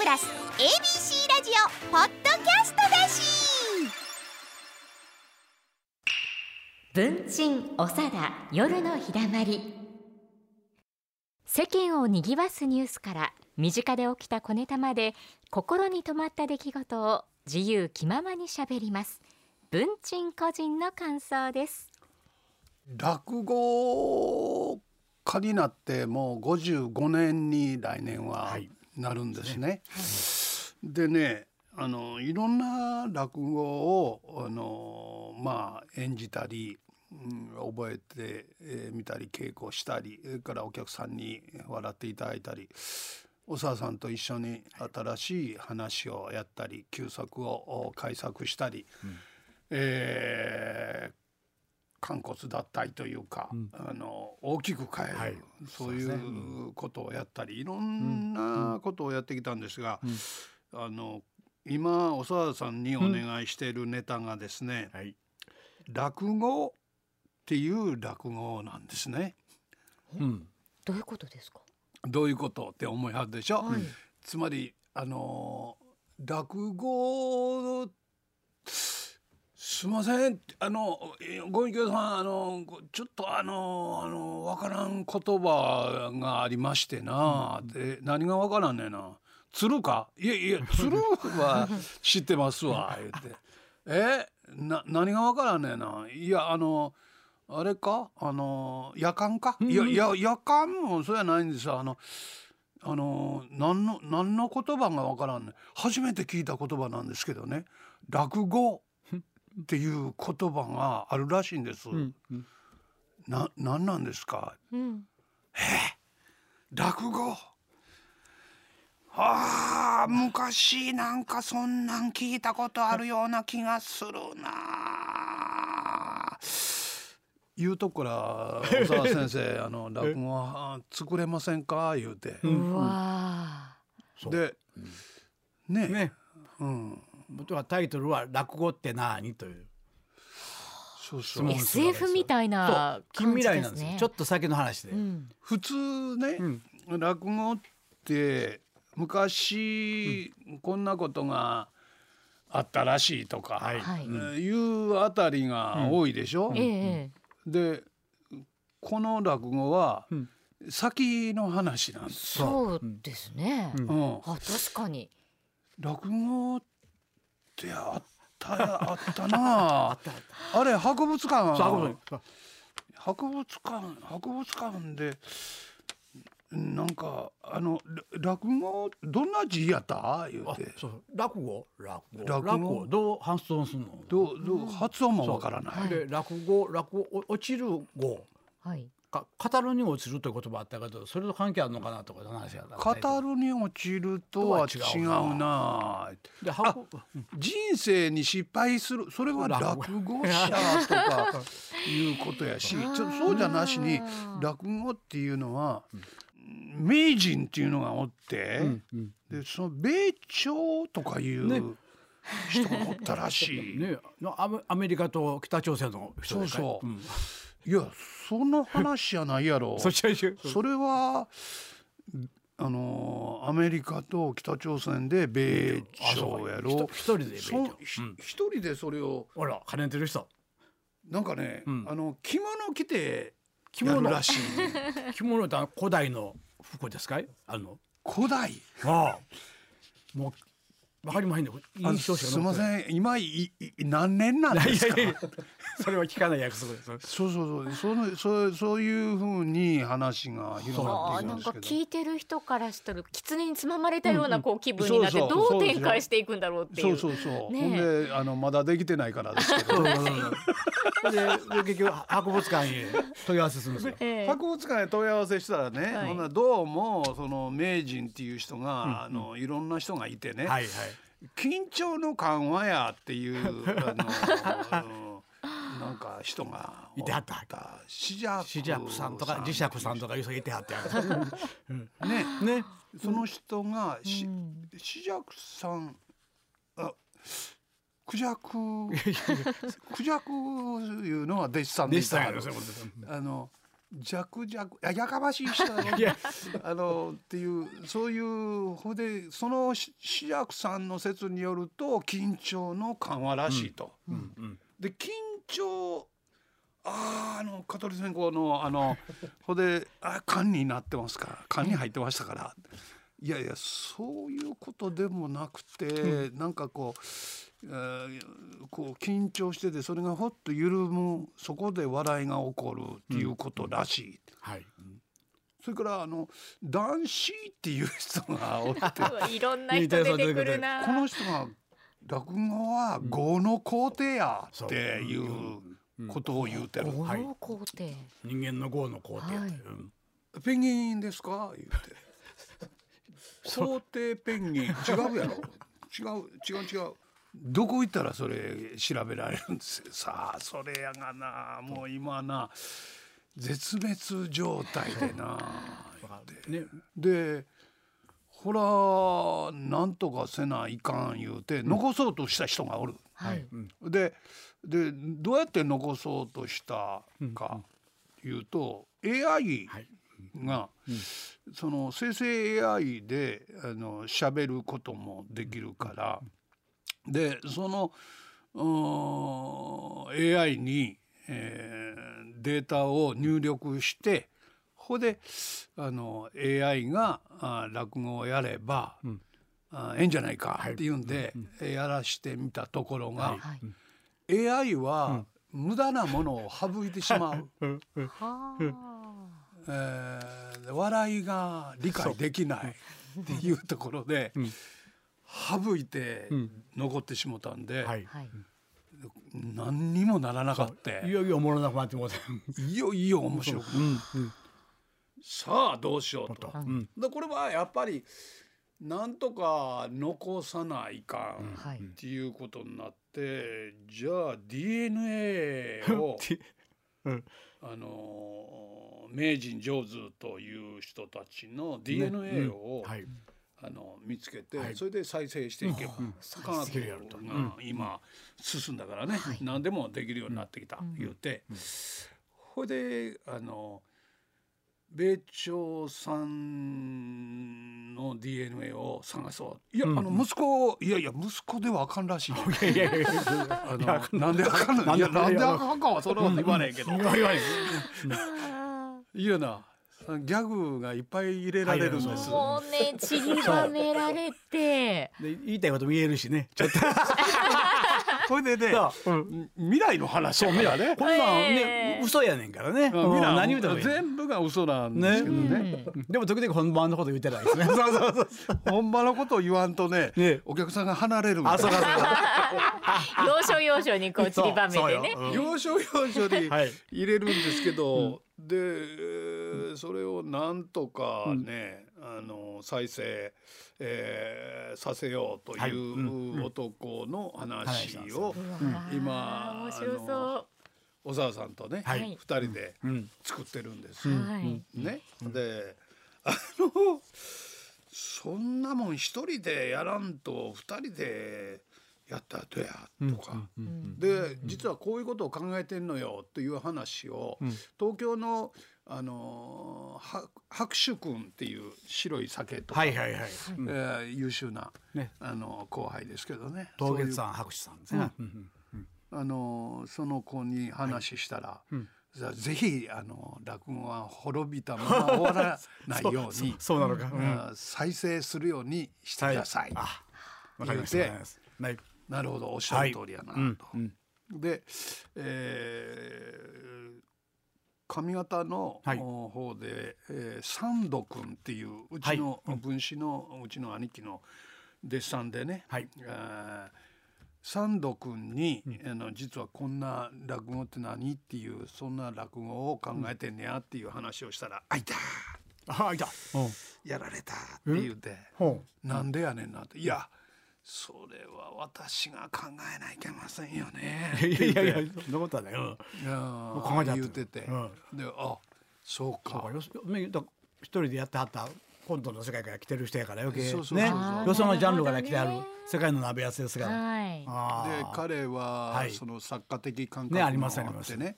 プラス ABC ラジオポッドキャストだし。文鎮おさだ夜のひだまり。世間をにぎわすニュースから身近で起きた小ネタまで心に留まった出来事を自由気ままにしゃべります。文鎮個人の感想です。落語家になってもう55年に来年はなるんですね。でね。あのいろんな落語をあのまあ演じたり、うん、覚えてみ、えー、たり稽古したりそれからお客さんに笑っていただいたりお沢さんと一緒に新しい話をやったり旧作を改作したり、うん、えー、肝骨脱退というか、うん、あの大きく変える、はい、そういうことをやったりいろんなことをやってきたんですが、うん、あの今お沢さんにお願いしているネタがですね、はい、落語っていう落語なんですね。うん、どういうことですか？どういうことって思いはるでしょ、はい、つまりあの落語すみません。あのご隠居さんあのちょっとあのあのわからん言葉がありましてな、うん、で何がわからんねんな。鶴か？いやいや鶴は知ってますわ 言って。え？な何がわからんねんな。いやあのあれか？あの夜間か、いやいや夜間もそうやないんですよ。あのあの何の何の言葉がわからんね初めて聞いた言葉なんですけどね。落語っていう言葉があるらしいんです。うんうん、な何なんですか、うん、え？落語？あ昔なんかそんなん聞いたことあるような気がするな。言うとこら小沢先生 あの落語は作れませんか？言うて。うわで、ねね、うん、元はタイトルは落語って何という。そうそう SF みたいな近未来なんですよ。ちょっと先の話で、うん、普通ね、うん、落語って昔、こんなことがあったらしいとか、はい、い。うあたりが多いでしょ、うん、でこの落語は、先の話なんですそうですね、うん、あ確かに。落語っってあったあったなあ。れ博物館。博物館。博物館でなんかあの落語どんな字やった？言うて。落語？落語。落語？どう発音するの？どうどう発音もわからない、で落語落語落ちる語。はいか語るに落ちるという言葉あったけどそれと関係あるのかなとか話や語るに落ちるとは違うな。で人生に失敗するそれは落語者とかいうことやしちょそうじゃなしに落語っていうのは、名人っていうのがおって、うんうん、でその米朝とかいう、ね。人がおったらしい。ね、アメリカと北朝鮮の人そうそう。うんいやそんな話じゃないやろ。それはあのアメリカと北朝鮮で米朝やろ。一人で米朝。一人でそれをあら金てる人。なんかね、うん、あの着物着て着物。らしい 着物って古代の服ですかあの。古代？ああ。もうわかりませんね。すみません。今い何年なんですか？いやいやそれは聞かない約束です。そうそうそう。そのそうそういうふうに話が広がっていくんですけど。なんか聞いてる人からしたら狐につままれたようなこう気分になってどう展開していくんだろうっていう。そうそうそう。ね、ほんであのまだできてないからですけど。で結局博物館へ問い合わせするんですよ。えー、博物館へ問い合わせしたらね、はい、ほんなどうもその名人っていう人が、うん、あのいろんな人がいてね。はいはい。緊張の緩和やっていうあの なんか人がいてはったシジャシジャクさんとか磁石さんとかいう人いてはったやね。ね。その人がし、シジャクさんあクジャク クジャクいうのは弟子さんでしたあの弱弱ややかましい人だね あのっていうそういうほでその志らくさんの説によると緊張の緩和らしいと。うん。うん、で緊張ああの香取線香のあの ほであ缶になってますか。ら缶に入ってましたから。いやいやそういうことでもなくて、うん、なんかこうこう緊張しててそれがほっと緩むそこで笑いが起こるっていうことらしい。うん。はい、それからあの男子っていう人がおって。いろんな人出てくるな。この人が落語は業の皇帝やっていうことを言うてる。業の皇帝、人間の業の皇帝、はい、ペンギンですか？言って。皇帝ペンギン。違うやろ？違う違う違う。どこ行ったらそれ調べられるんです？よさあそれやがな。もう今な。絶滅状態でな。ね、でほらなんとかせないかん言うて残そうとした人がおる。はい、ででどうやって残そうとしたかいうと、AI が、その生成 AI であの喋ることもできるから、でその AI に、えー、データを入力してここであの AI があ落語をやれば、うん、あええんじゃないかっていうんで、はい、やらしてみたところが、はい、AI は、無駄なものを省いてしまう。えー、笑いが理解できないっていうところで、省いて残ってしもたんで、はい。何にもならなかった。いよいよおもろなくなってもいよいよ面白く、うんうん、さあどうしようと、うん、でこれはやっぱりなんとか残さないかんっていうことになって、じゃあ DNA を、あの名人上手という人たちの DNA を、はい。あの見つけて、はい、それで再生していけば、うん、科学が今進んだからね、はい、何でもできるようになってきた、言うて、ほ、うん。であの米朝さんの DNA を探そう。いや、うん、あの息子いやいや息子ではあかんらしい。いやいやいやあのなんであかんの？いやなんであかんかはそれは。言わないけど、言わな。いいやなギャグがいっぱい入れられるんです。もうね、ちりばめられて。で、言いたいこと見えるしね。ちょっと。これでね、う。ん、未来の話やから。ね。こんなんね、嘘やねんからね。未来何言うても全部が嘘なんですけどね。でも時々本番のこと言ってないですね。そうそうそう。本番のことを言わんとね、お客さんが離れるあ、そうかそう。か。要所要所にこうちりばめてね。要所要所に 入れるんですけど、でそれをなんとかね、うん、あの再生、えー、させようという男の話を今小沢さんとね、はい、2人で作ってるんです。ね、であのそんなもん一人でやらんと二人でやったらどうやとか、で実はこういうことを考えてんのよという話を、東京のあの白酒君っていう白い酒とか、はいはいはい。えー、優秀な、ね、あの後輩ですけどね。東月さん白酒さんですね、あのその子に話したら、はいうん、ぜひあの落語は滅びたまま終わらないように そうなのか、うん、再生するようにしてください。はい、言って、はい、なるほどおっしゃる通りやなと。はい。うんうん、で、えー、上方の方で、はい、えー、三度君っていううちの分子の、うちの兄貴の弟子さんでね、はい。三度君に、うん、あの実はこんな落語って何っていうそんな落語を考えてんねやっていう話をしたら「あいた!」あいた。やられたって言うて「なんでやねんな」って「いやそれは私が考えないけませんよね。いやいやそんなことはない。うん、いや考え言って。て、うん、であそうか。そう一人でやってはったコントの世界から来てる人やから余計そうそうねよそのジャンルから来てある世界の鍋やつですから。はい、で彼は、はい、その作家的感覚もあってね。ねありますあります。はい。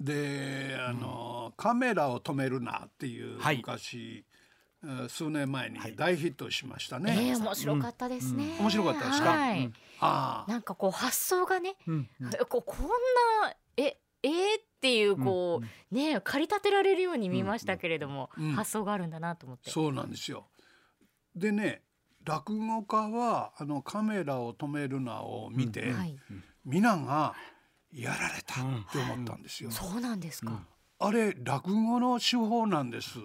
であの、カメラを止めるなっていうはい。昔、えー数年前に大ヒットしましたね。えー、面白かったですね、面白かったですか？はい。ああ。なんかこう発想がね、うん。こうこんなええー、っていうこう、ね駆り立てられるように見ましたけれども、うん。発想があるんだなと思って。そうなんですよ。でね落語家はあのカメラを止めるなを見て、はい、皆がやられたって思ったんですよ。そうなんですか。あれ落語の手法なんです。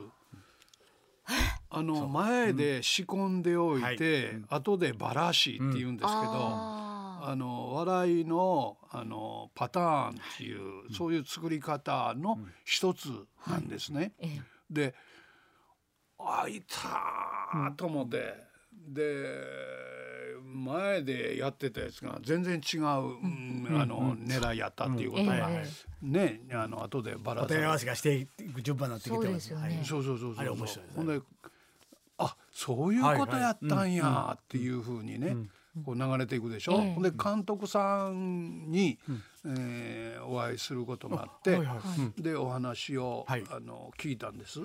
あの前で仕込んでおいて、後でバラシって言うんですけど、ああの笑いのあのパターンっていう、そういう作り方の一つなんですね。であいたーと思って、で前でやってたやつが全然違う、うん。あの狙いやったっていうことが、えねあの後でバラされ答え合わせがしていく順番になってきてそうまですすよね。そうそうそうそうあれ面白いでそういうことやったんやっていうふうにね、こう流れていくでしょ、えで監督さんに、えーお会いすることがあって、でお話を、はい。あの聞いたんです。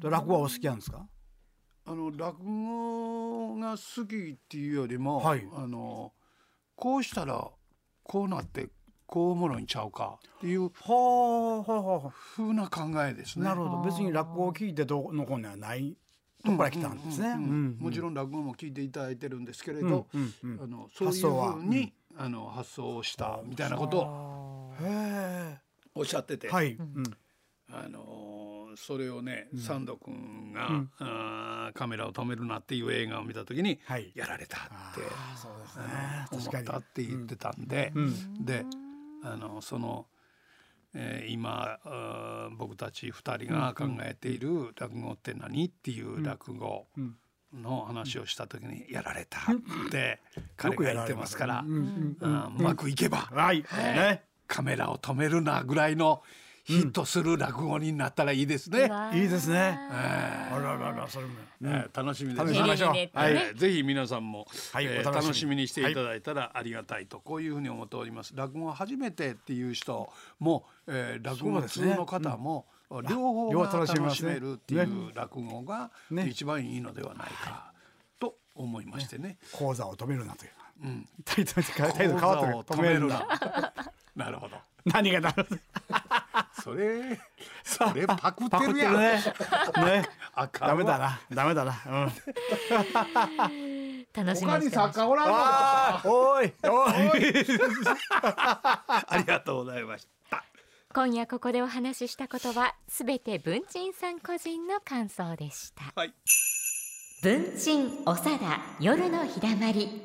落語はお好きなんですか？あの落語が好きっていうよりも、はい。あのこうしたらこうなってこうおもろいんちゃうかっていうはあはあは風な考えですね。あなるほど。別に落語を聞いてどうのこうにはないとこから来たん。ですね。もちろん落語も聞いていただいてるんですけれど、あのそういう発想は。ふうに、あの発想をしたみたいなことをへおっしゃってて、あのーそれをね、サンド君が、カメラを止めるなっていう映画を見た時に、はい。やられたってそうですね。思ったって言ってたんで、であのその、えー今僕たち2人が考えている落語って何っていう落語の話をした時に「やられた」って彼が言ってますから、うまくいけば、はい、ね。カメラを止めるなぐらいのヒットする落語になったらいいですね。いいですね。えあらららそれも。楽しみです楽しみましょうね。はい、ねぜひ皆さんも、はいえーお楽しみに。楽していただいたらありがたいと、こういうふうに思っております。落語初めてっていう人も、えー、落語通の方も、両方両が楽し方楽しめるっていう落語がね。一番いいのではないか、と思いましてね。講座を止めるなという。うん。タイトルタイトル変わってる。止めるな。なるほど。何がなるそれそれパクってるやん。ねねあかダメだなダメだな、うん、楽しみ他に。作家おらんのあーおいおい ありがとうございました。今夜ここでお話ししたことはすべて文鎮さん個人の感想でした。はい。文鎮おさだ夜のひだまり